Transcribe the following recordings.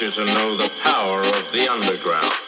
you to know the power of the underground.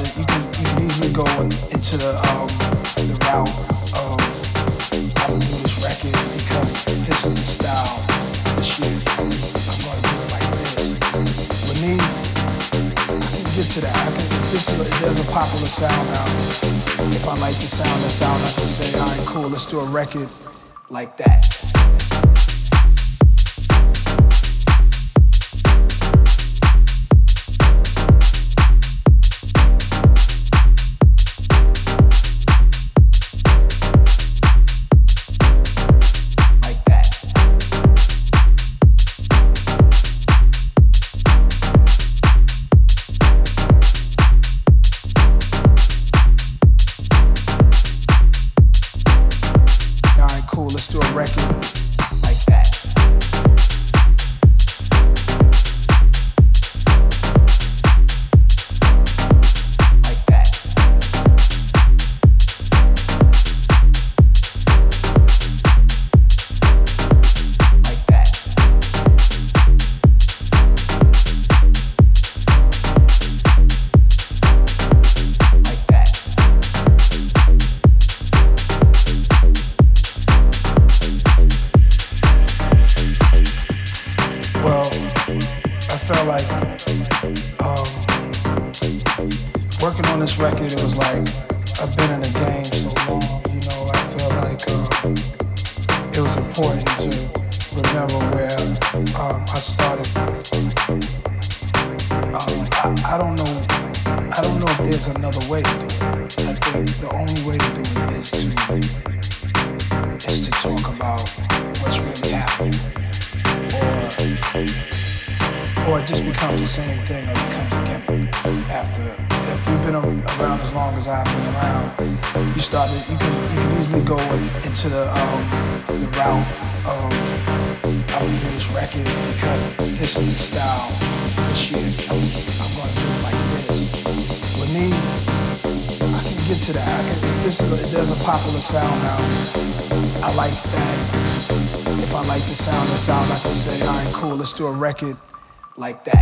You can go into the um, the route of I will do this record because this is the style, shit. I'm gonna do it like this. Me, I can get to that. I this there's a popular sound out, if I like the sound, the sound, I can say, all right, cool, let's do a record like that. Cool, a record like that.